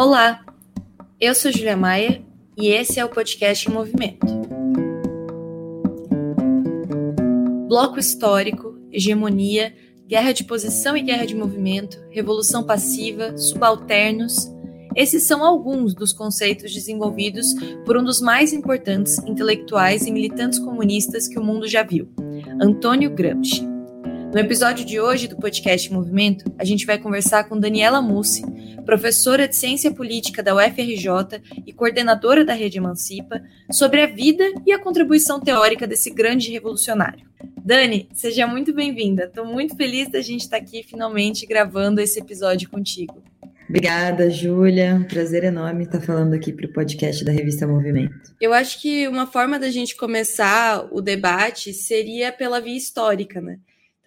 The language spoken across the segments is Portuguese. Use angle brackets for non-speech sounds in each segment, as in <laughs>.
Olá, eu sou Julia Maia e esse é o podcast em Movimento. Bloco histórico, hegemonia, guerra de posição e guerra de movimento, revolução passiva, subalternos. Esses são alguns dos conceitos desenvolvidos por um dos mais importantes intelectuais e militantes comunistas que o mundo já viu, Antônio Gramsci. No episódio de hoje do podcast Movimento, a gente vai conversar com Daniela Mussi, professora de Ciência Política da UFRJ e coordenadora da Rede Emancipa, sobre a vida e a contribuição teórica desse grande revolucionário. Dani, seja muito bem-vinda. Estou muito feliz da gente estar aqui finalmente gravando esse episódio contigo. Obrigada, Júlia. Prazer enorme estar falando aqui para o podcast da revista Movimento. Eu acho que uma forma da gente começar o debate seria pela via histórica, né?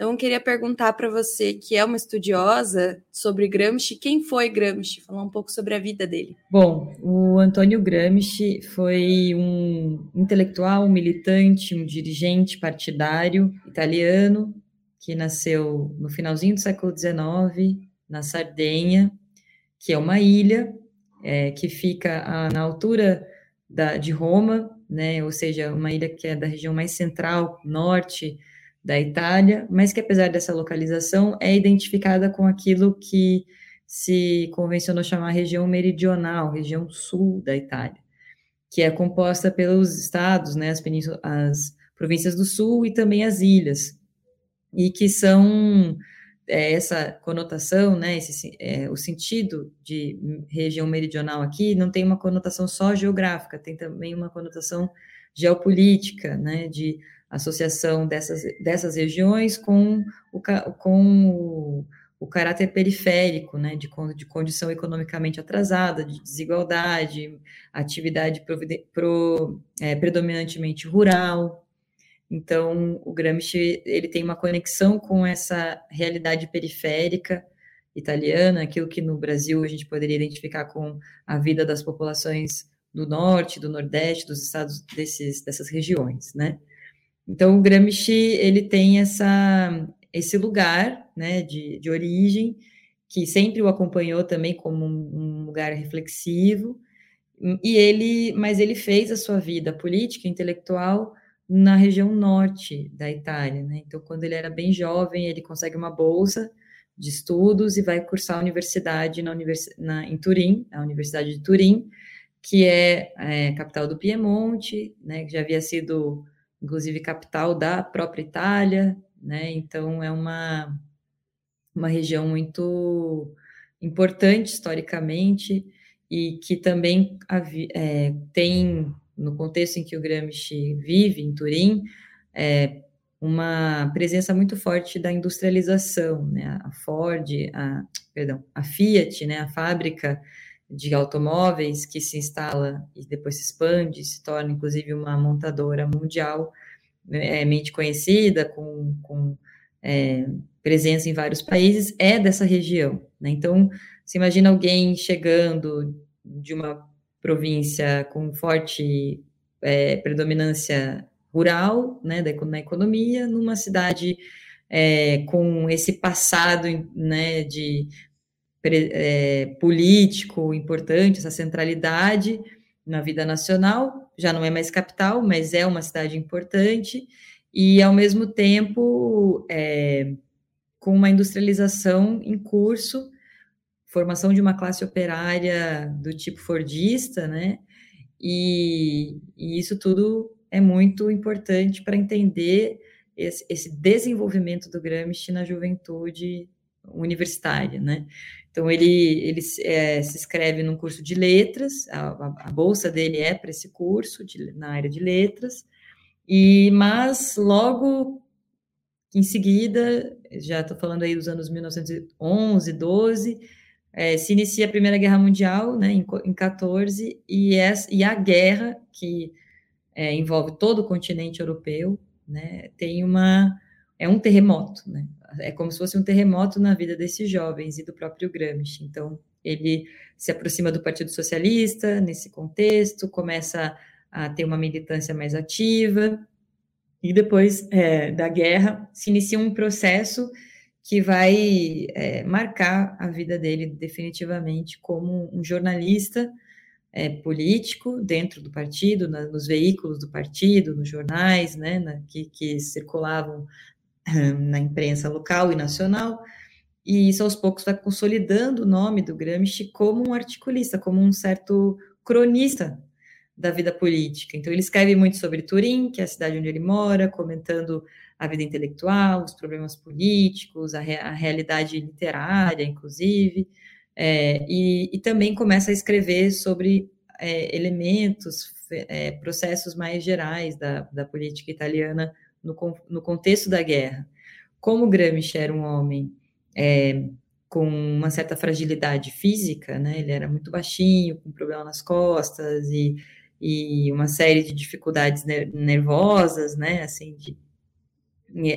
Então, eu queria perguntar para você, que é uma estudiosa, sobre Gramsci. Quem foi Gramsci? Falar um pouco sobre a vida dele. Bom, o Antônio Gramsci foi um intelectual, um militante, um dirigente partidário italiano que nasceu no finalzinho do século XIX, na Sardenha, que é uma ilha é, que fica a, na altura da, de Roma, né, ou seja, uma ilha que é da região mais central, norte da Itália, mas que apesar dessa localização é identificada com aquilo que se convencionou chamar região meridional, região sul da Itália, que é composta pelos estados, né, as, as províncias do sul e também as ilhas, e que são é, essa conotação, né, esse, é, o sentido de região meridional aqui não tem uma conotação só geográfica, tem também uma conotação geopolítica, né, de associação dessas, dessas regiões com o, com o, o caráter periférico, né, de, de condição economicamente atrasada, de desigualdade, atividade pro, é, predominantemente rural. Então, o Gramsci ele tem uma conexão com essa realidade periférica italiana, aquilo que no Brasil a gente poderia identificar com a vida das populações do norte, do nordeste, dos estados desses, dessas regiões, né? Então, o Gramsci, ele tem essa, esse lugar, né, de, de origem, que sempre o acompanhou também como um, lugar reflexivo, e ele, mas ele fez a sua vida política, intelectual, na região norte da Itália, né? Então, quando ele era bem jovem, ele consegue uma bolsa de estudos e vai cursar a universidade na, univers... na em Turim, a Universidade de Turim, que é, é capital do Piemonte, né? Que já havia sido inclusive capital da própria Itália, né? Então é uma, uma região muito importante historicamente e que também é, tem, no contexto em que o Gramsci vive, em Turim, é, uma presença muito forte da industrialização, né? A Ford, a, perdão, a Fiat, né? A fábrica de automóveis que se instala e depois se expande, se torna inclusive uma montadora mundial é, mente conhecida, com, com é, presença em vários países, é dessa região. Né? Então, se imagina alguém chegando de uma província com forte é, predominância rural, né, da, na economia, numa cidade é, com esse passado né, de é, político importante, essa centralidade na vida nacional, já não é mais capital, mas é uma cidade importante, e ao mesmo tempo é, com uma industrialização em curso, formação de uma classe operária do tipo fordista, né? E, e isso tudo é muito importante para entender esse, esse, desenvolvimento do Gramsci na juventude universitária, né? Então, ele, ele é, se inscreve num curso de letras, a, a, bolsa dele é para esse curso, de, na área de letras, e mas logo em seguida, já estou falando aí dos anos 1911, 12, é, se inicia a Primeira Guerra Mundial, né, em, em 14, e, essa, e a guerra, que é, envolve todo o continente europeu, né, tem uma, é um terremoto, né, é como se fosse um terremoto na vida desses jovens e do próprio Gramsci. Então, ele se aproxima do Partido Socialista nesse contexto, começa a ter uma militância mais ativa, e depois é, da guerra se inicia um processo que vai é, marcar a vida dele definitivamente como um jornalista é, político dentro do partido, na, nos veículos do partido, nos jornais, né, na, que, que circulavam <laughs> na imprensa local e nacional, e isso aos poucos vai consolidando o nome do Gramsci como um articulista, como um certo cronista da vida política. Então, ele escreve muito sobre Turim, que é a cidade onde ele mora, comentando a vida intelectual, os problemas políticos, a, re a realidade literária, inclusive, é, e, e, também começa a escrever sobre é, elementos, é, processos mais gerais da, da política italiana no, no, contexto da guerra. Como Gramsci era um homem é, com uma certa fragilidade física, né? Ele era muito baixinho, com problema nas costas e, e uma série de dificuldades nervosas, né? Assim, de,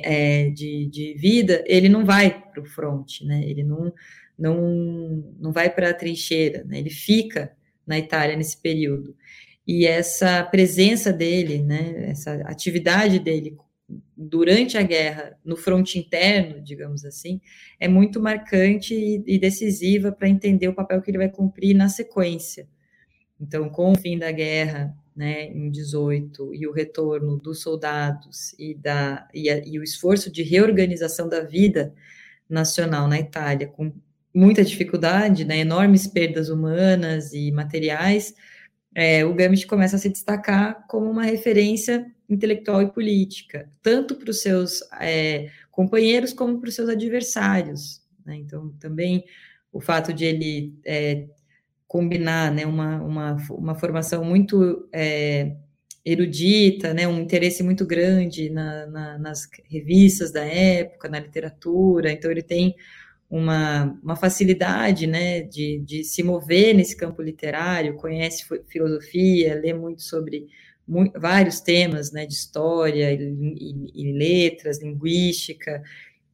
é, de, de vida, ele não vai para o front, né? Ele não, não, não vai para a trincheira, né? Ele fica na Itália nesse período. E essa presença dele, né? Essa atividade dele durante a guerra no fronte interno, digamos assim, é muito marcante e, decisiva para entender o papel que ele vai cumprir na sequência. Então, com o fim da guerra, né, em 18, e o retorno dos soldados e, da, e, a, e o esforço de reorganização da vida nacional na Itália, com muita dificuldade, né, enormes perdas humanas e materiais, é, o Gramsci começa a se destacar como uma referência intelectual e política, tanto para os seus é, companheiros como para os seus adversários. Né? Então, também o fato de ele é, combinar né, uma, uma, uma formação muito é, erudita, né, um interesse muito grande na, na, nas revistas da época, na literatura, então ele tem uma, uma facilidade né, de, de se mover nesse campo literário, conhece filosofia, lê muito sobre vários temas né, de história e, e, e, letras, linguística.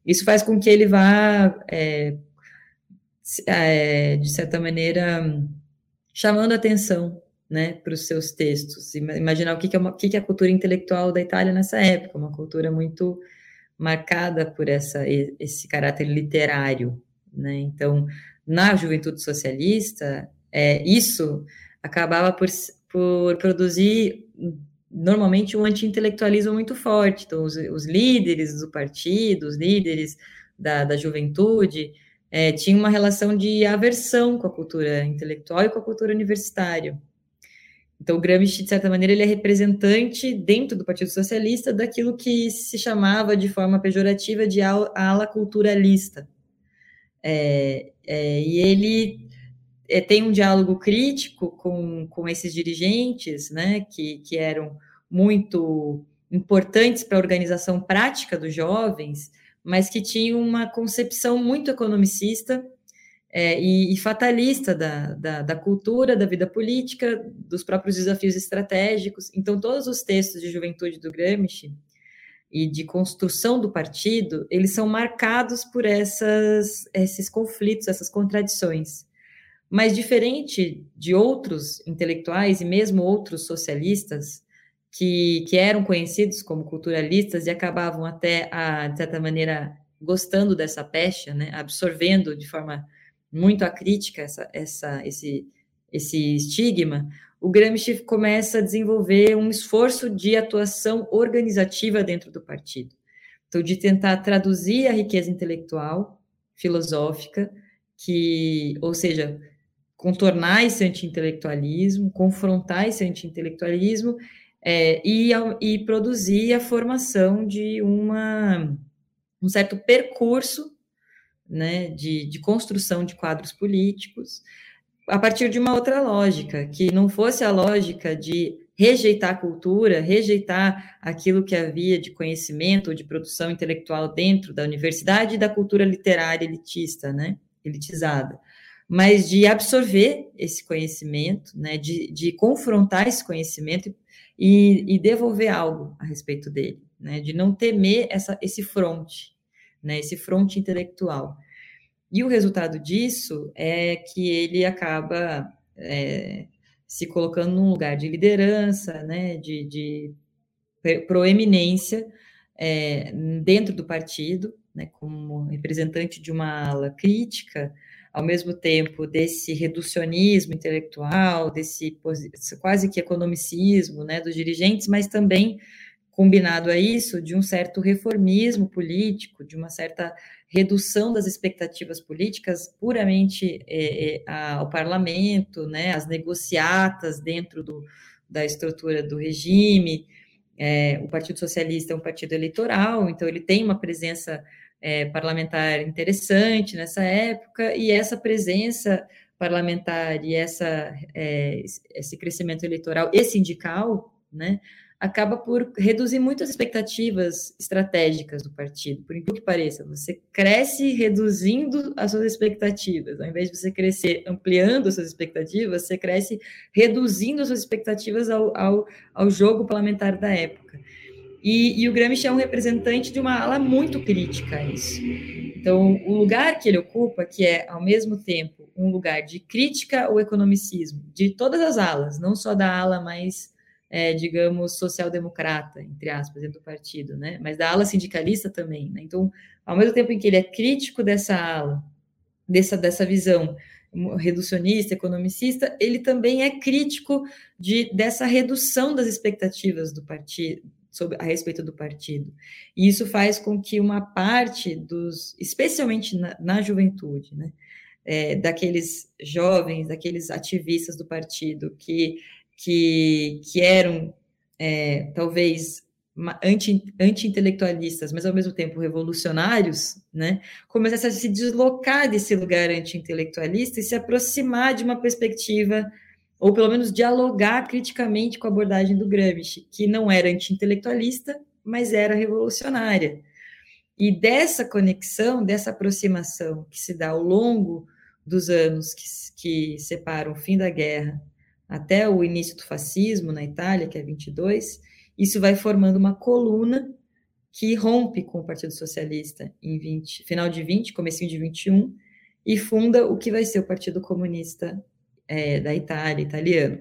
Isso faz com que ele vá, é, é, de certa maneira, chamando atenção né, para os seus textos. Imaginar o que, que, é uma, que, que é a cultura intelectual da Itália nessa época, uma cultura muito marcada por essa, esse caráter literário. Né? Então, na juventude socialista, é, isso acabava por, por produzir normalmente um anti-intelectualismo muito forte. Então, os, os, líderes do partido, os líderes da, da juventude, é, tinham uma relação de aversão com a cultura intelectual e com a cultura universitária. Então, Gramsci, de certa maneira, ele é representante dentro do Partido Socialista daquilo que se chamava de forma pejorativa de ala culturalista. É, é, e ele é, tem um diálogo crítico com, com esses dirigentes, né, que, que eram muito importantes para a organização prática dos jovens, mas que tinham uma concepção muito economicista é, e, e, fatalista da, da, da, cultura, da vida política, dos próprios desafios estratégicos. Então, todos os textos de juventude do Gramsci e de construção do partido, eles são marcados por essas, esses conflitos, essas contradições. Mas, diferente de outros intelectuais e mesmo outros socialistas, que, que eram conhecidos como culturalistas e acabavam até, a, de certa maneira, gostando dessa pecha, né, absorvendo de forma muito a crítica, essa, essa, esse, esse estigma, o Gramsci começa a desenvolver um esforço de atuação organizativa dentro do partido. Então, de tentar traduzir a riqueza intelectual, filosófica, que, ou seja, contornar esse anti-intelectualismo, confrontar esse anti-intelectualismo é, e, e produzir a formação de uma, um certo percurso né, de, de construção de quadros políticos, a partir de uma outra lógica, que não fosse a lógica de rejeitar a cultura, rejeitar aquilo que havia de conhecimento ou de produção intelectual dentro da universidade e da cultura literária elitista, né, elitizada, mas de absorver esse conhecimento, né, de, de confrontar esse conhecimento e, e devolver algo a respeito dele, né, de não temer essa, esse fronte, né, esse fronte intelectual. E o resultado disso é que ele acaba é, se colocando num lugar de liderança, né, de, de proeminência é, dentro do partido, né, como representante de uma ala crítica, ao mesmo tempo desse reducionismo intelectual, desse quase que economicismo né, dos dirigentes, mas também combinado a isso de um certo reformismo político, de uma certa redução das expectativas políticas puramente é, ao parlamento, né, as negociatas dentro do, da estrutura do regime. É, o Partido Socialista é um partido eleitoral, então ele tem uma presença é, parlamentar interessante nessa época, e essa presença parlamentar e essa, é, esse crescimento eleitoral e sindical, né, acaba por reduzir muitas expectativas estratégicas do partido, por incrível que pareça. Você cresce reduzindo as suas expectativas, ao invés de você crescer ampliando as suas expectativas, você cresce reduzindo as suas expectativas ao, ao, ao jogo parlamentar da época. E, e, o Gramsci é um representante de uma ala muito crítica a isso. Então, o lugar que ele ocupa, que é, ao mesmo tempo, um lugar de crítica ao economicismo, de todas as alas, não só da ala mais é, digamos, social-democrata, entre aspas, do partido, né? Mas da ala sindicalista também, né? Então, ao mesmo tempo em que ele é crítico dessa ala, dessa, dessa visão reducionista, economicista, ele também é crítico de, dessa redução das expectativas do partido, sobre, a respeito do partido. E isso faz com que uma parte dos, especialmente na, na juventude, né, é, daqueles jovens, daqueles ativistas do partido que que, que eram é, talvez anti-intelectualistas, anti mas ao mesmo tempo revolucionários, né, começassem a se deslocar desse lugar anti-intelectualista e se aproximar de uma perspectiva, ou pelo menos dialogar criticamente com a abordagem do Gramsci, que não era anti-intelectualista, mas era revolucionária. E dessa conexão, dessa aproximação que se dá ao longo dos anos que, que separam o fim da guerra até o início do fascismo na Itália, que é 22, isso vai formando uma coluna que rompe com o Partido Socialista em 20, final de 20, comecinho de 21, e funda o que vai ser o Partido Comunista é, da Itália, italiano,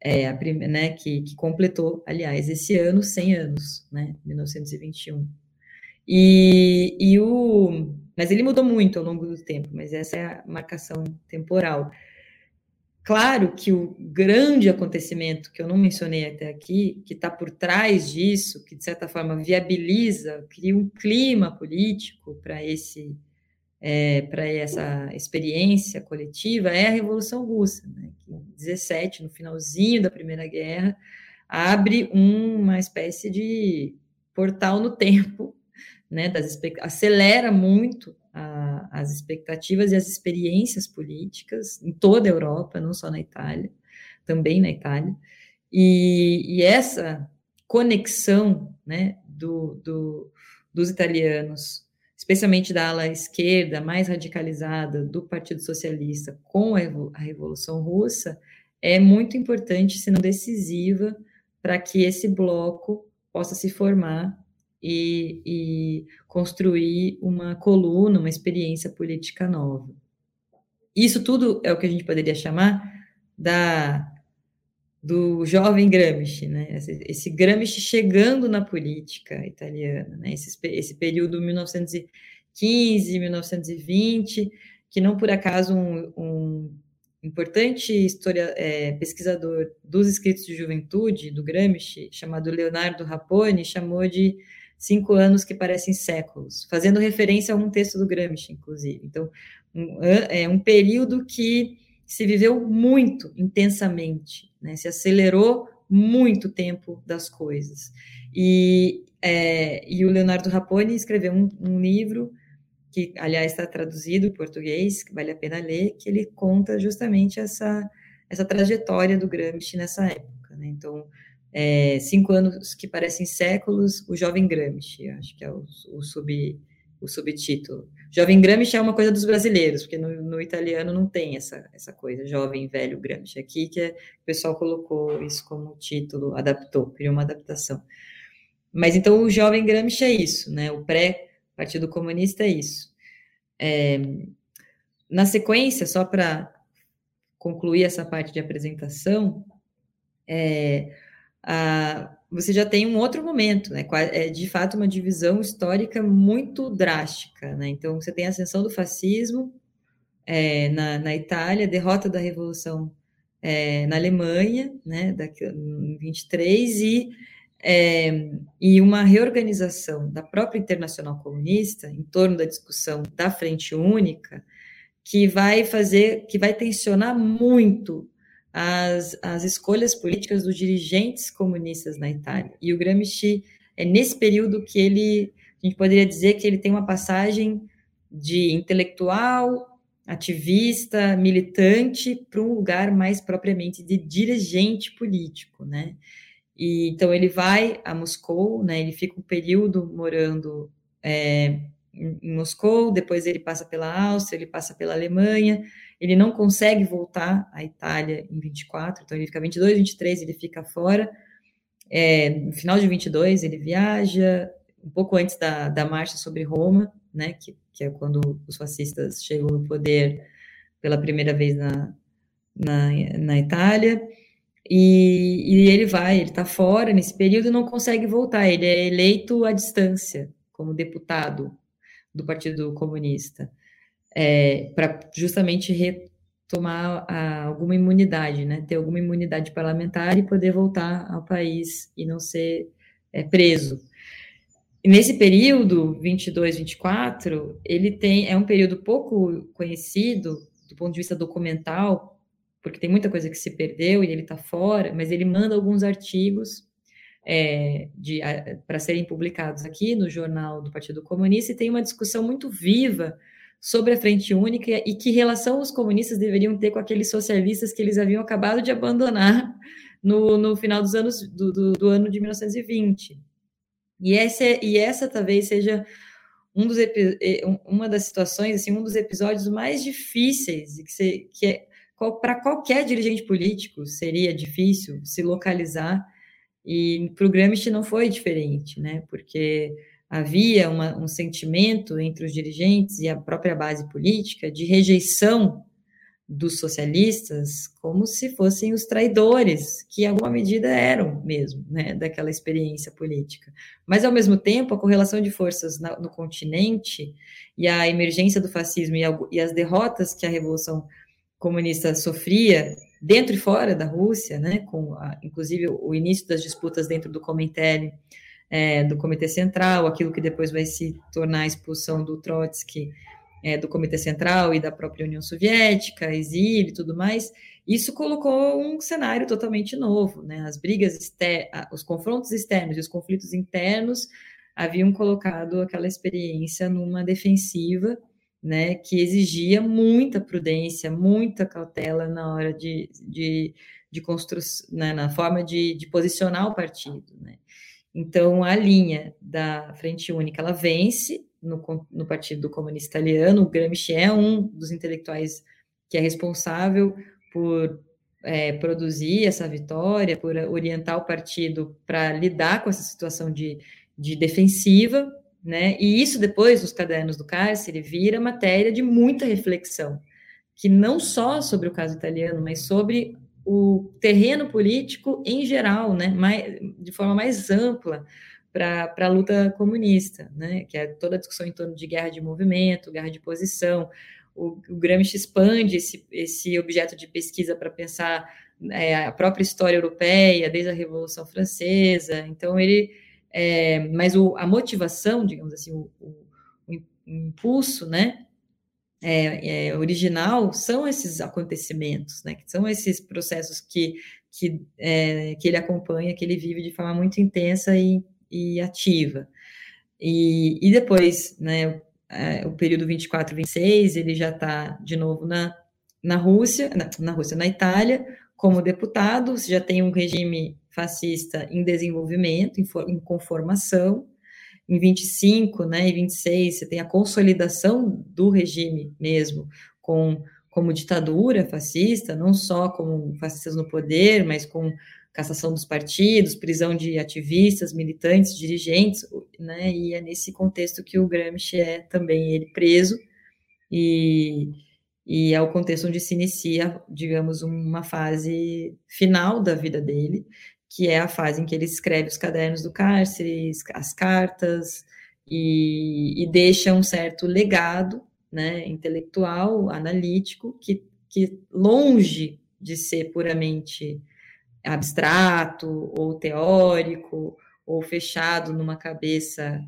é, a primeira, né, que, que, completou, aliás, esse ano 100 anos, né, 1921. E, e o, mas ele mudou muito ao longo do tempo, mas essa é a marcação temporal. Claro que o grande acontecimento que eu não mencionei até aqui, que está por trás disso, que de certa forma viabiliza, cria um clima político para esse é, para essa experiência coletiva, é a Revolução Russa, né, que em 17, no finalzinho da Primeira Guerra, abre uma espécie de portal no tempo, né, das, acelera muito a, as expectativas e as experiências políticas em toda a Europa, não só na Itália, também na Itália. E, e essa conexão né, do, do, dos italianos, especialmente da ala esquerda mais radicalizada do Partido Socialista com a, Revolução Russa, é muito importante, se não decisiva, para que esse bloco possa se formar e, e construir uma coluna, uma experiência política nova. Isso tudo é o que a gente poderia chamar da do jovem Gramsci, né? Esse, esse Gramsci chegando na política italiana, né? Esse, esse período 1915, 1920, que não por acaso um, um importante historia, é, pesquisador dos escritos de juventude do Gramsci, chamado Leonardo Raponi, chamou de cinco anos que parecem séculos, fazendo referência a um texto do Gramsci, inclusive. Então, um, é um período que se viveu muito intensamente, né? se acelerou muito tempo das coisas. E, é, e o Leonardo Raponi escreveu um, um livro que, aliás, está traduzido em português, que vale a pena ler, que ele conta justamente essa, essa trajetória do Gramsci nessa época. Né? Então, é, cinco anos que parecem séculos, o Jovem Gramsci, acho que é o, o, sub, o subtítulo. Jovem Gramsci é uma coisa dos brasileiros, porque no, no, italiano não tem essa, essa coisa, jovem, velho Gramsci. Aqui que é, o pessoal colocou isso como título, adaptou, criou uma adaptação. Mas então o Jovem Gramsci é isso, né? O pré-Partido Comunista é isso. É, na sequência, só para concluir essa parte de apresentação, é, a, você já tem um outro momento, né? É de fato uma divisão histórica muito drástica, né? Então você tem a ascensão do fascismo é, na, na Itália, derrota da revolução é, na Alemanha, né? Daqui, em 23 e é, e uma reorganização da própria Internacional Comunista em torno da discussão da Frente Única, que vai fazer, que vai tensionar muito as, as escolhas políticas dos dirigentes comunistas na Itália. E o Gramsci é nesse período que ele, a gente poderia dizer que ele tem uma passagem de intelectual, ativista, militante, para um lugar mais propriamente de dirigente político, né? E, então ele vai a Moscou, né? Ele fica um período morando é, em Moscou, depois ele passa pela Áustria, ele passa pela Alemanha, ele não consegue voltar à Itália em 24, então ele fica 22, 23, ele fica fora. É, no final de 22, ele viaja, um pouco antes da, da marcha sobre Roma, né, que, que é quando os fascistas chegam no poder pela primeira vez na, na, na Itália. E, e, ele vai, ele está fora nesse período e não consegue voltar. Ele é eleito à distância como deputado do Partido Comunista é, para justamente retomar a, alguma imunidade, né? Ter alguma imunidade parlamentar e poder voltar ao país e não ser é, preso. E nesse período, 22, 24, ele tem é um período pouco conhecido do ponto de vista documental, porque tem muita coisa que se perdeu e ele está fora, mas ele manda alguns artigos é, para serem publicados aqui no jornal do Partido Comunista e tem uma discussão muito viva sobre a Frente Única e que relação os comunistas deveriam ter com aqueles socialistas que eles haviam acabado de abandonar no, no final dos anos do, do, do ano de 1920. E essa, e essa talvez seja um dos, uma das situações, assim, um dos episódios mais difíceis que, se, que é, para qualquer dirigente político seria difícil se localizar e para o Gramsci não foi diferente, né? Porque havia uma, um sentimento entre os dirigentes e a própria base política de rejeição dos socialistas como se fossem os traidores, que em alguma medida eram mesmo, né, daquela experiência política. Mas, ao mesmo tempo, a correlação de forças na, no continente e a emergência do fascismo e, a, e, as derrotas que a Revolução Comunista sofria dentro e fora da Rússia, né, com a, inclusive o início das disputas dentro do Comintern, é, do Comitê Central, aquilo que depois vai se tornar a expulsão do Trotsky é, do Comitê Central e da própria União Soviética, exílio e tudo mais, isso colocou um cenário totalmente novo, né? As brigas, os confrontos externos e os conflitos internos haviam colocado aquela experiência numa defensiva, né? Que exigia muita prudência, muita cautela na hora de, de, de construção, né, na forma de, de posicionar o partido, né? Então, a linha da Frente Única, ela vence no, no Partido Comunista Italiano, o Gramsci é um dos intelectuais que é responsável por é, produzir essa vitória, por orientar o partido para lidar com essa situação de, de defensiva, né? E isso depois, nos cadernos do cárcere, vira matéria de muita reflexão, que não só sobre o caso italiano, mas sobre o terreno político em geral, né, mais, de forma mais ampla para a luta comunista, né, que é toda a discussão em torno de guerra de movimento, guerra de posição. O, o Gramsci expande esse, esse objeto de pesquisa para pensar é, a própria história europeia, desde a Revolução Francesa. Então, ele. É, mas o, a motivação, digamos assim, o, o, o impulso, né, é, é, original são esses acontecimentos, né? Que são esses processos que, que, é, que ele acompanha, que ele vive de forma muito intensa e, e ativa. E, e depois, né, é, o período 24, 26, ele já está de novo na, na Rússia, na, na Rússia, na Itália, como deputado, já tem um regime fascista em desenvolvimento, em, for, em conformação, em 25 né, e 26, você tem a consolidação do regime mesmo, com como ditadura fascista, não só como fascistas no poder, mas com cassação dos partidos, prisão de ativistas, militantes, dirigentes, né, e é nesse contexto que o Gramsci é também ele preso, e, e é o contexto onde se inicia, digamos, uma fase final da vida dele, que é a fase em que ele escreve os cadernos do cárcere, as cartas, e, e deixa um certo legado né, intelectual, analítico, que, que longe de ser puramente abstrato ou teórico ou fechado numa cabeça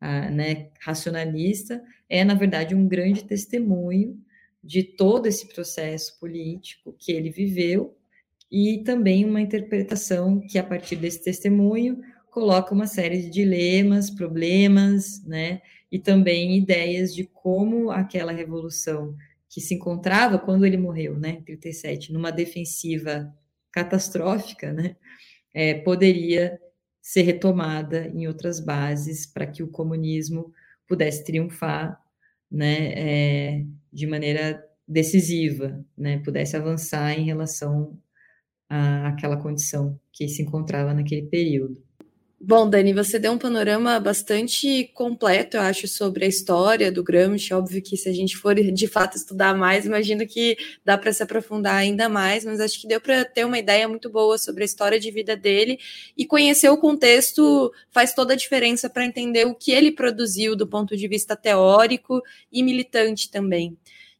ah, né, racionalista, é, na verdade, um grande testemunho de todo esse processo político que ele viveu e também uma interpretação que, a partir desse testemunho, coloca uma série de dilemas, problemas, né, e também ideias de como aquela revolução que se encontrava quando ele morreu, né, em 37, numa defensiva catastrófica, né, é, poderia ser retomada em outras bases para que o comunismo pudesse triunfar, né, é, de maneira decisiva, né, pudesse avançar em relação àquela condição que se encontrava naquele período. Bom, Dani, você deu um panorama bastante completo, eu acho, sobre a história do Gramsci. Óbvio que se a gente for de fato estudar mais, imagino que dá para se aprofundar ainda mais, mas acho que deu para ter uma ideia muito boa sobre a história de vida dele e conhecer o contexto faz toda a diferença para entender o que ele produziu do ponto de vista teórico e militante também.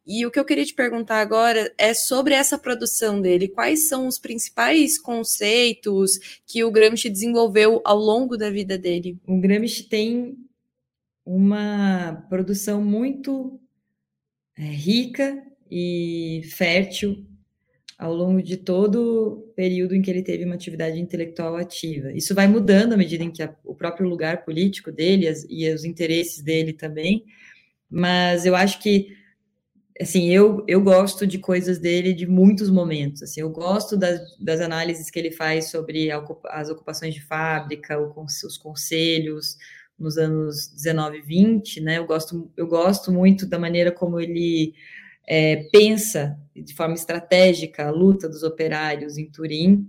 E o que eu queria te perguntar agora é sobre essa produção dele. Quais são os principais conceitos que o Gramsci desenvolveu ao longo da vida dele? O Gramsci tem uma produção muito é, rica e fértil ao longo de todo o período em que ele teve uma atividade intelectual ativa. Isso vai mudando à medida em que a, o próprio lugar político dele as, e os interesses dele também, mas eu acho que assim, eu, eu gosto de coisas dele de muitos momentos, assim, eu gosto das, das análises que ele faz sobre as ocupações de fábrica, os conselhos nos anos 19 e 20, né, eu gosto, eu gosto muito da maneira como ele é, pensa de forma estratégica a luta dos operários em Turim,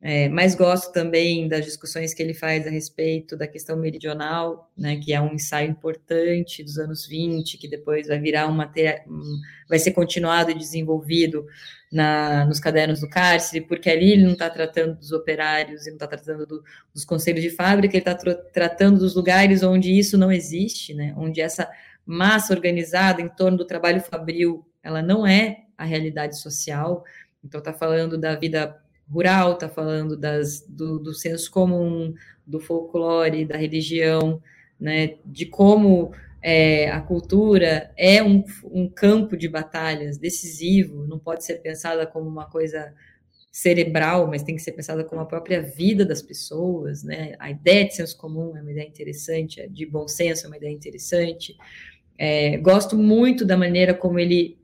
é, mas gosto também das discussões que ele faz a respeito da questão meridional, né, que é um ensaio importante dos anos 20, que depois vai virar um material, vai ser continuado e desenvolvido na, nos cadernos do cárcere, porque ali ele não está tratando dos operários, ele não está tratando do, dos conselhos de fábrica, ele está tratando dos lugares onde isso não existe, né, onde essa massa organizada em torno do trabalho fabril, ela não é a realidade social, então está falando da vida rural, está falando das, do, do senso comum, do folclore, da religião, né, de como é, a cultura é um, um, campo de batalhas decisivo, não pode ser pensada como uma coisa cerebral, mas tem que ser pensada como a própria vida das pessoas, né? A ideia de senso comum é uma ideia interessante, de bom senso é uma ideia interessante. É, gosto muito da maneira como ele,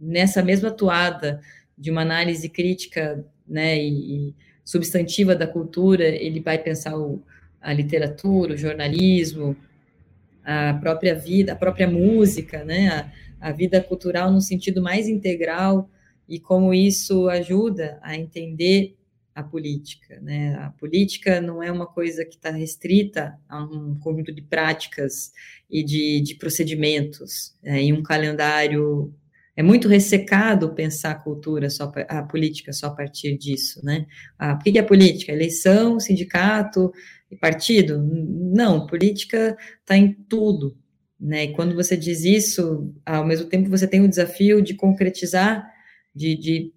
nessa mesma toada de uma análise crítica né, e, e substantiva da cultura, ele vai pensar o, a literatura, o jornalismo, a própria vida, a própria música, né, a, a vida cultural no sentido mais integral e como isso ajuda a entender a política. Né? A política não é uma coisa que está restrita a um conjunto de práticas e de, de procedimentos é, em um calendário é muito ressecado pensar a cultura, só, a política só a partir disso, né? Ah, o que é política? Eleição, sindicato e partido? Não, política está em tudo, né? E quando você diz isso, ao mesmo tempo você tem o desafio de concretizar, de, de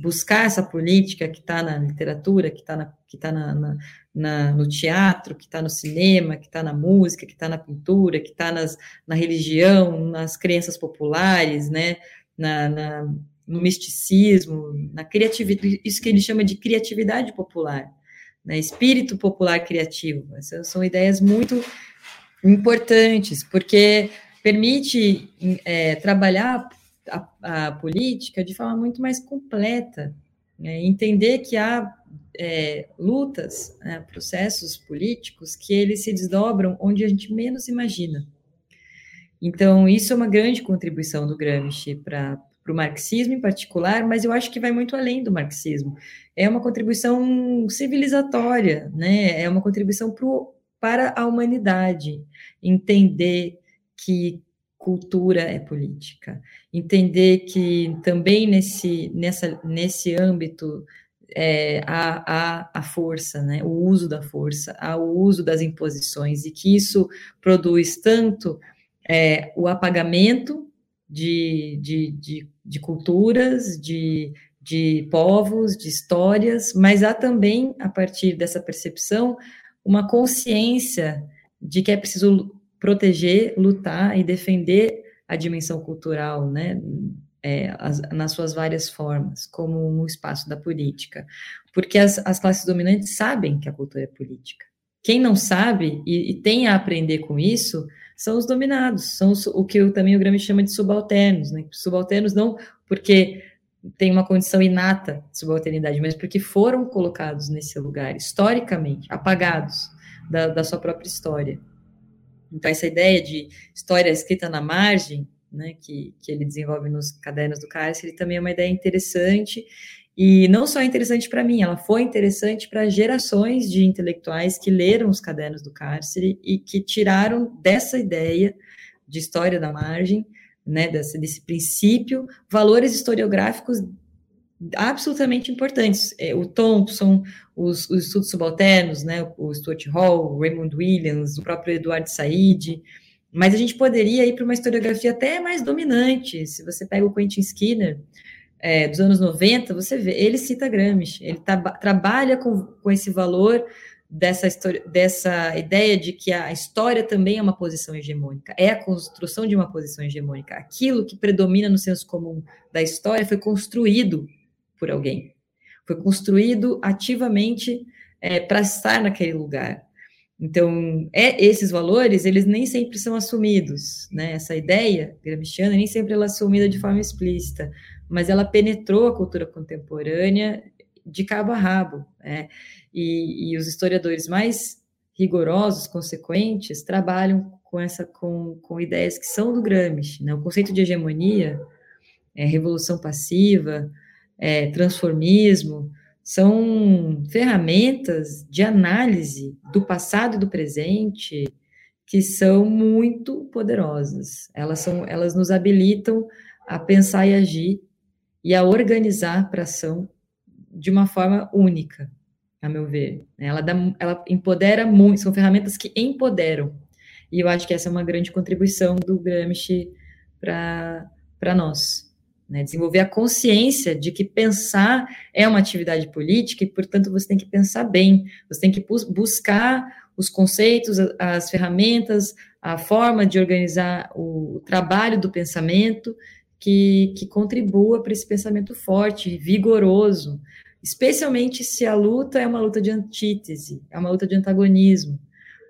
buscar essa política que está na literatura, que está na, que tá na, na, na, no teatro, que está no cinema, que está na música, que está na pintura, que está na religião, nas crenças populares, né, na, na, no misticismo, na criatividade, isso que ele chama de criatividade popular, né, espírito popular criativo. Essas são ideias muito importantes, porque permite é, trabalhar a, a, política de forma muito mais completa, né, entender que há é, lutas, né, processos políticos que eles se desdobram onde a gente menos imagina. Então, isso é uma grande contribuição do Gramsci para o marxismo em particular, mas eu acho que vai muito além do marxismo. É uma contribuição civilizatória, né? é uma contribuição pro, para a humanidade, entender que cultura é política, entender que também nesse, nessa, nesse âmbito é, a, a, a força, né, o uso da força, ao uso das imposições, e que isso produz tanto é, o apagamento de, de, de, de culturas, de, de povos, de histórias, mas há também, a partir dessa percepção, uma consciência de que é preciso proteger, lutar e defender a dimensão cultural, né, é, as, nas suas várias formas, como um espaço da política, porque as, as, classes dominantes sabem que a cultura é política. Quem não sabe e, e tem a aprender com isso são os dominados, são os, o que eu, também o Gramsci chama de subalternos, né? Subalternos não porque tem uma condição inata de subalternidade, mas porque foram colocados nesse lugar historicamente, apagados da, da sua própria história. Então, essa ideia de história escrita na margem né, que, que ele desenvolve nos cadernos do cárcere, também é uma ideia interessante, e não só interessante para mim, ela foi interessante para gerações de intelectuais que leram os cadernos do cárcere e que tiraram dessa ideia de história da margem, né, desse, desse princípio, valores historiográficos absolutamente importantes. É, o Thompson, os, os, estudos subalternos, né, o Stuart Hall, o Raymond Williams, o próprio Eduardo Said, mas a gente poderia ir para uma historiografia até mais dominante. Se você pega o Quentin Skinner, é, dos anos 90, você vê, ele cita Gramsci, ele tá, trabalha com, com esse valor dessa, história, dessa ideia de que a história também é uma posição hegemônica, é a construção de uma posição hegemônica. Aquilo que predomina no senso comum da história foi construído por alguém, foi construído ativamente é, para estar naquele lugar. Então, é, esses valores, eles nem sempre são assumidos, né? Essa ideia gramsciana nem sempre ela é assumida de forma explícita, mas ela penetrou a cultura contemporânea de cabo a rabo, né? E, e os historiadores mais rigorosos, consequentes, trabalham com essa com, com ideias que são do Gramsci, né? O conceito de hegemonia, é, revolução passiva, é, transformismo, são ferramentas de análise do passado e do presente que são muito poderosas. Elas são, elas nos habilitam a pensar e agir e a organizar para ação de uma forma única, a meu ver. Ela, dá, ela empodera muito, são ferramentas que empoderam. E eu acho que essa é uma grande contribuição do Gramsci para nós né? Desenvolver a consciência de que pensar é uma atividade política e, portanto, você tem que pensar bem, você tem que buscar os conceitos, as ferramentas, a forma de organizar o trabalho do pensamento que, que contribua para esse pensamento forte, vigoroso, especialmente se a luta é uma luta de antítese, é uma luta de antagonismo.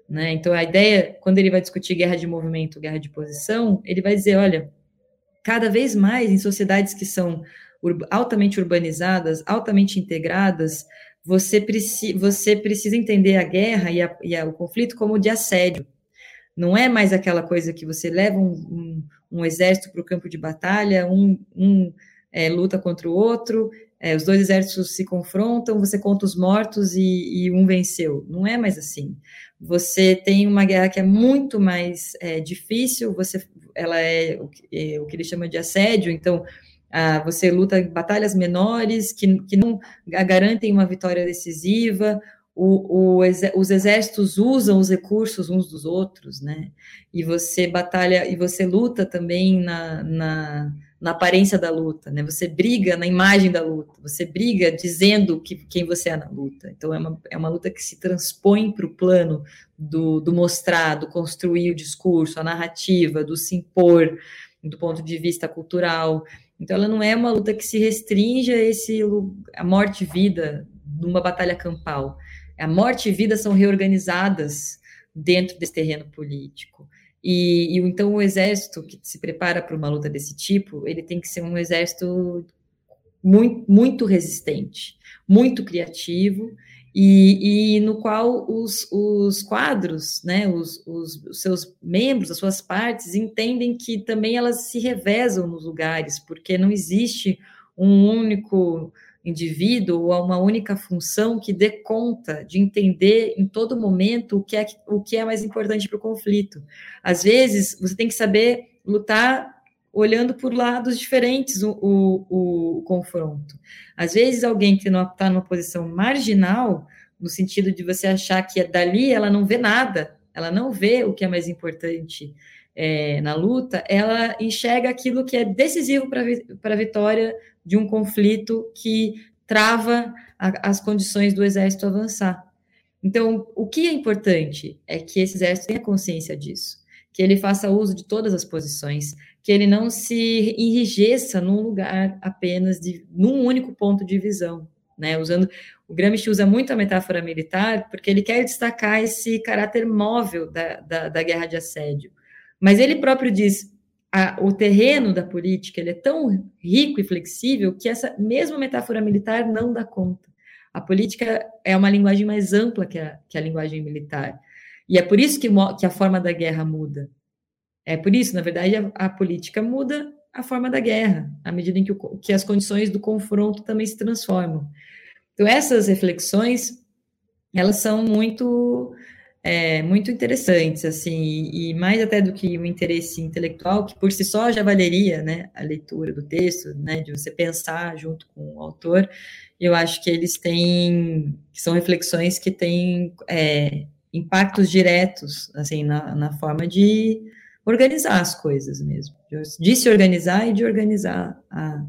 Né? Então, a ideia, quando ele vai discutir guerra de movimento, guerra de posição, ele vai dizer: olha, cada vez mais em sociedades que são altamente urbanizadas, altamente integradas, você, preci você precisa entender a guerra e, a, e a, o conflito como de assédio. Não é mais aquela coisa que você leva um, um, um exército para o campo de batalha, um, um é, luta contra o outro, é, os dois exércitos se confrontam, você conta os mortos e, e, um venceu. Não é mais assim. Você tem uma guerra que é muito mais é, difícil, você, ela é o, que, é o que ele chama de assédio, então ah, você luta batalhas menores que, que não garantem uma vitória decisiva, o, o, os exércitos usam os recursos uns dos outros, né? E você batalha, e você luta também na, na na aparência da luta, né? Você briga na imagem da luta, você briga dizendo que, quem você é na luta. Então, é uma, é uma luta que se transpõe para o plano do, do mostrar, do construir o discurso, a narrativa, do se impor do ponto de vista cultural. Então, ela não é uma luta que se restringe a esse a morte e vida numa batalha campal. A morte e vida são reorganizadas dentro desse terreno político. E, e, então o exército que se prepara para uma luta desse tipo, ele tem que ser um exército muito, muito resistente, muito criativo e, e no qual os, os quadros, né, os, os, os, seus membros, as suas partes entendem que também elas se revezam nos lugares, porque não existe um único indivíduo ou a uma única função que dê conta de entender em todo momento o que é, o que é mais importante para o conflito. Às vezes, você tem que saber lutar olhando por lados diferentes o, o, o confronto. Às vezes, alguém que está numa posição marginal, no sentido de você achar que é dali ela não vê nada, ela não vê o que é mais importante é, na luta, ela enxerga aquilo que é decisivo para a vitória de um conflito que trava a, as condições do exército avançar. Então, o que é importante é que esse exército tenha consciência disso, que ele faça uso de todas as posições, que ele não se enrijeça num lugar apenas de num único ponto de visão, né? Usando o Gramsci usa muito a metáfora militar porque ele quer destacar esse caráter móvel da, da, da guerra de assédio. Mas ele próprio diz a, o terreno da política ele é tão rico e flexível que essa mesma metáfora militar não dá conta. A política é uma linguagem mais ampla que a, que a linguagem militar. E é por isso que, que a forma da guerra muda. É por isso, na verdade, a, a política muda a forma da guerra, à medida em que, o, que as condições do confronto também se transformam. Então, essas reflexões, elas são muito, é, muito interessantes, assim, e, mais até do que o interesse intelectual, que por si só já valeria, né, a leitura do texto, né, de você pensar junto com o autor, eu acho que eles têm, que são reflexões que têm é, impactos diretos, assim, na, na forma de organizar as coisas mesmo, de se organizar e de organizar a,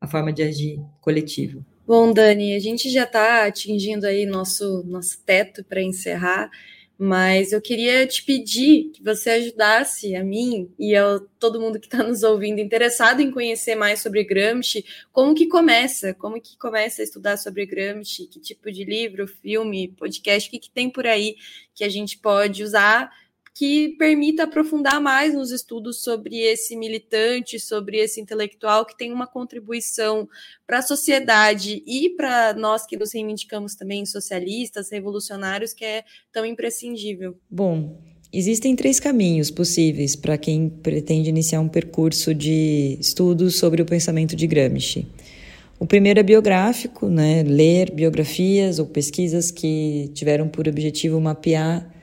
a forma de agir coletivo. Bom, Dani, a gente já está atingindo aí nosso, nosso teto para encerrar, mas eu queria te pedir que você ajudasse a mim e a todo mundo que está nos ouvindo interessado em conhecer mais sobre Gramsci, como que começa, como que começa a estudar sobre Gramsci, que tipo de livro, filme, podcast, o que, que tem por aí que a gente pode usar que permita aprofundar mais nos estudos sobre esse militante, sobre esse intelectual que tem uma contribuição para a sociedade e para nós que nos reivindicamos também socialistas, revolucionários, que é tão imprescindível. Bom, Existem três caminhos possíveis para quem pretende iniciar um percurso de estudos sobre o pensamento de Gramsci. O primeiro é biográfico, né? ler biografias ou pesquisas que tiveram por objetivo mapear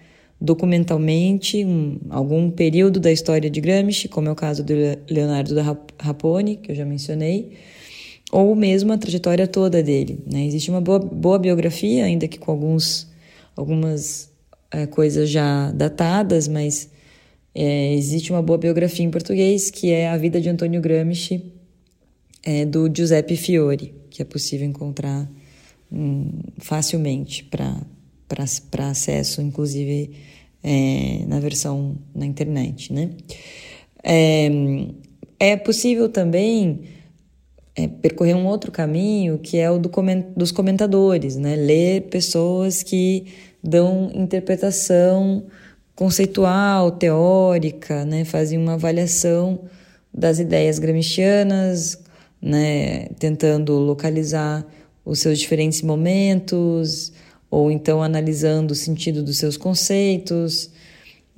documentalmente um, algum período da história de Gramsci, como é o caso do Leonardo da Rapone, que eu já mencionei, ou mesmo a trajetória toda dele. Né? Existe uma boa, boa biografia, ainda que com alguns, algumas é, coisas já datadas, mas é, existe uma boa biografia em português, que é A Vida de Antônio Gramsci, é, do Giuseppe Fiore, que é possível encontrar hum, facilmente para acesso, inclusive é, na versão na internet, né? É, é possível também é, percorrer um outro caminho que é o do coment, dos comentadores, né? Ler pessoas que dão interpretação conceitual, teórica, né? Fazem uma avaliação das ideias gramscianas, né? Tentando localizar os seus diferentes momentos, ou então analisando o sentido dos seus conceitos.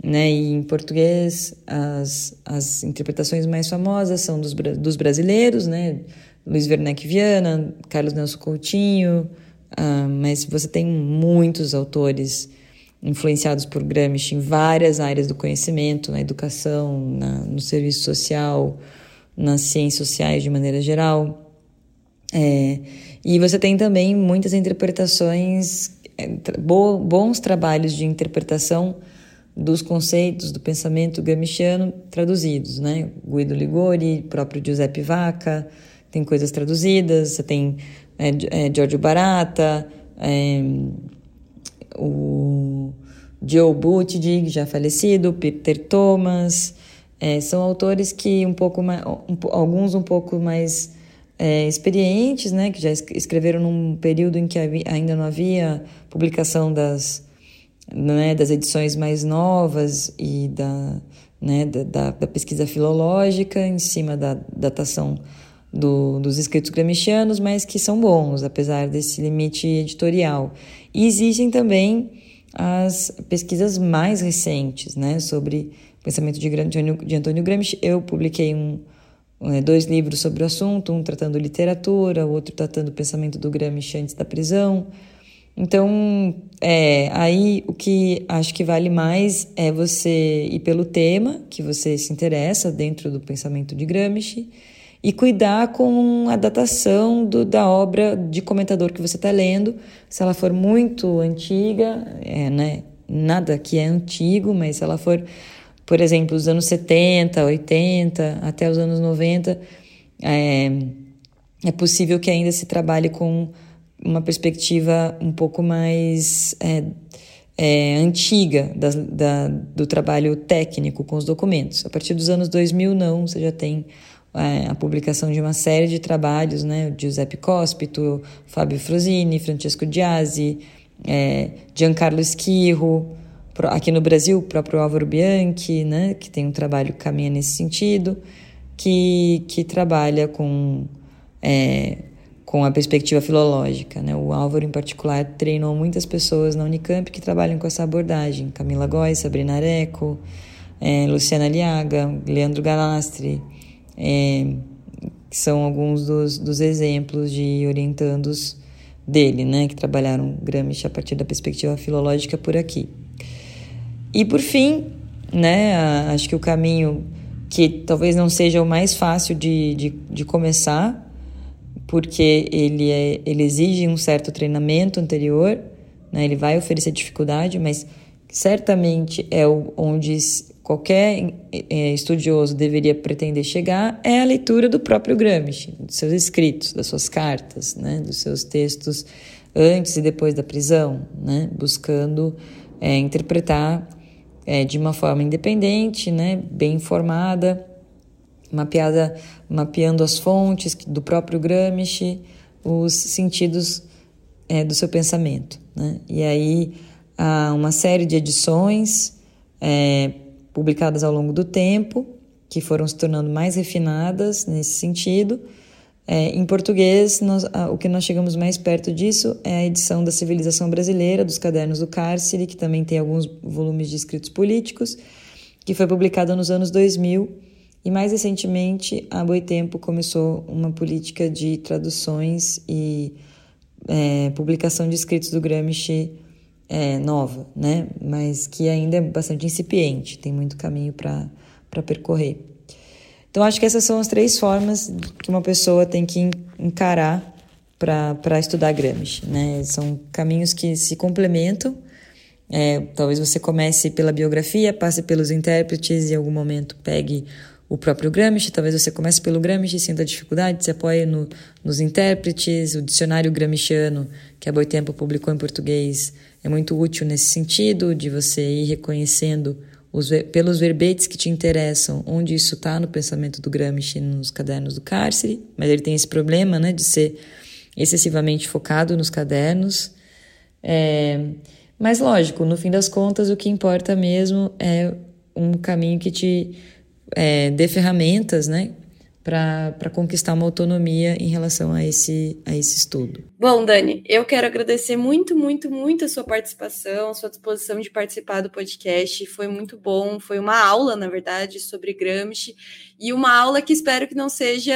Né? E em português, as, as interpretações mais famosas são dos, dos brasileiros, né? Luiz Werneck Viana, Carlos Nelson Coutinho, uh, mas você tem muitos autores influenciados por Gramsci em várias áreas do conhecimento, na educação, na, no serviço social, nas ciências sociais de maneira geral. É, e você tem também muitas interpretações bons trabalhos de interpretação dos conceitos do pensamento gramsciano traduzidos, né? Guido Ligori, próprio Giuseppe Vaca, tem coisas traduzidas, você tem é, é, Giorgio Barata, é, o Joe Buttigieg, já falecido, Peter Thomas, é, são autores que um pouco mais, um, alguns um pouco mais é, experientes, né, que já escreveram num período em que havia, ainda não havia publicação das, né, das edições mais novas e da, né, da, da, pesquisa filológica em cima da datação do, dos escritos gramscianos, mas que são bons, apesar desse limite editorial. E existem também as pesquisas mais recentes né, sobre o pensamento de, de Antônio Gramsci. Eu publiquei um, dois livros sobre o assunto, um tratando literatura, o outro tratando o pensamento do Gramsci antes da prisão. Então, é, aí o que acho que vale mais é você ir pelo tema que você se interessa dentro do pensamento de Gramsci e cuidar com a datação do, da obra de comentador que você está lendo. Se ela for muito antiga, é, né, nada que é antigo, mas se ela for, por exemplo, os anos 70, 80, até os anos 90, é, é possível que ainda se trabalhe com uma perspectiva um pouco mais é, é, antiga da, da, do trabalho técnico com os documentos. A partir dos anos 2000, não, você já tem é, a publicação de uma série de trabalhos, né, Giuseppe Cospito, Fábio Frosini, Francesco Diazzi, é, Giancarlo Esquirro, aqui no Brasil, o próprio Álvaro Bianchi, né, que tem um trabalho que caminha nesse sentido, que, que trabalha com é, com a perspectiva filológica. Né? O Álvaro, em particular, treinou muitas pessoas na Unicamp que trabalham com essa abordagem. Camila Góes, Sabrina Areco, é, Luciana Liaga, Leandro Galastri, é, que são alguns dos, dos exemplos de orientandos dele, né, que trabalharam Gramsci a partir da perspectiva filológica por aqui. E por fim, né, acho que o caminho que talvez não seja o mais fácil de, de, de começar, porque ele, é, ele exige um certo treinamento anterior, né? ele vai oferecer dificuldade, mas certamente é o, onde qualquer é, estudioso deveria pretender chegar é a leitura do próprio Gramsci, dos seus escritos, das suas cartas, né? dos seus textos antes e depois da prisão, né? buscando é, interpretar é, de uma forma independente, né? bem informada, mapeada, mapeando as fontes do próprio Gramsci, os sentidos é, do seu pensamento. Né? E aí há uma série de edições é, publicadas ao longo do tempo, que foram se tornando mais refinadas nesse sentido. É, em português, nós, o que nós chegamos mais perto disso é a edição da Civilização Brasileira, dos Cadernos do Cárcere, que também tem alguns volumes de escritos políticos, que foi publicada nos anos 2000 e mais recentemente, a Boitempo começou uma política de traduções e é, publicação de escritos do Gramsci é, nova, né? mas que ainda é bastante incipiente, tem muito caminho para percorrer. Então, acho que essas são as três formas que uma pessoa tem que encarar para estudar Gramsci. Né? São caminhos que se complementam. É, talvez você comece pela biografia, passe pelos intérpretes e em algum momento pegue o próprio Gramsci, talvez você comece pelo Gramsci, sinta dificuldade, se apoie no, nos intérpretes, o dicionário gramsciano que a Boitempo publicou em português é muito útil nesse sentido, de você ir reconhecendo os, pelos verbetes que te interessam, onde isso está no pensamento do Gramsci nos cadernos do cárcere, mas ele tem esse problema né, de ser excessivamente focado nos cadernos. É, mas, lógico, no fim das contas, o que importa mesmo é um caminho que te é, dê ferramentas, né, para conquistar uma autonomia em relação a esse, a esse estudo. Bom, Dani, eu quero agradecer muito, muito, muito a sua participação, a sua disposição de participar do podcast. Foi muito bom, foi uma aula, na verdade, sobre Gramsci e uma aula que espero que não seja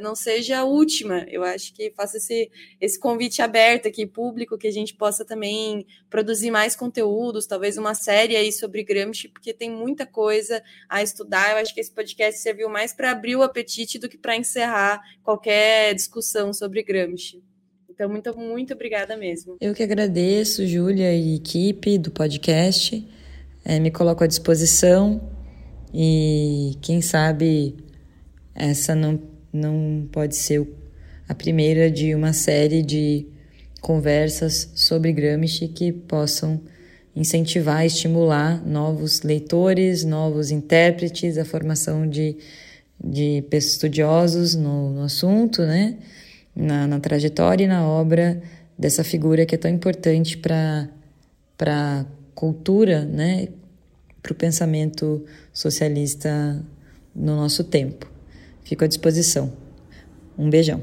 não seja a última. Eu acho que faço esse, esse convite aberto aqui, público, que a gente possa também produzir mais conteúdos, talvez uma série aí sobre Gramsci, porque tem muita coisa a estudar. Eu acho que esse podcast serviu mais para abrir o apetite do que para encerrar qualquer discussão sobre Gramsci. Então, muito, muito obrigada mesmo. Eu que agradeço, Júlia e equipe do podcast. É, me coloco à disposição e quem sabe essa não, não pode ser a primeira de uma série de conversas sobre Gramsci que possam incentivar, estimular novos leitores, novos intérpretes, a formação de, de estudiosos no, no assunto, né? Na, na trajetória e na obra dessa figura que é tão importante para a cultura, né? para o pensamento socialista no nosso tempo. Fico à disposição. Um beijão.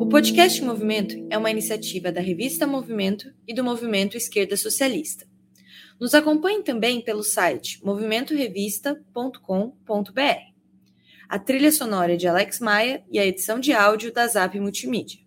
O podcast Movimento é uma iniciativa da revista Movimento e do Movimento Esquerda Socialista. Nos acompanhe também pelo site movimentorevista.com.br. A trilha sonora é de Alex Maia e a edição de áudio da Zap Multimídia.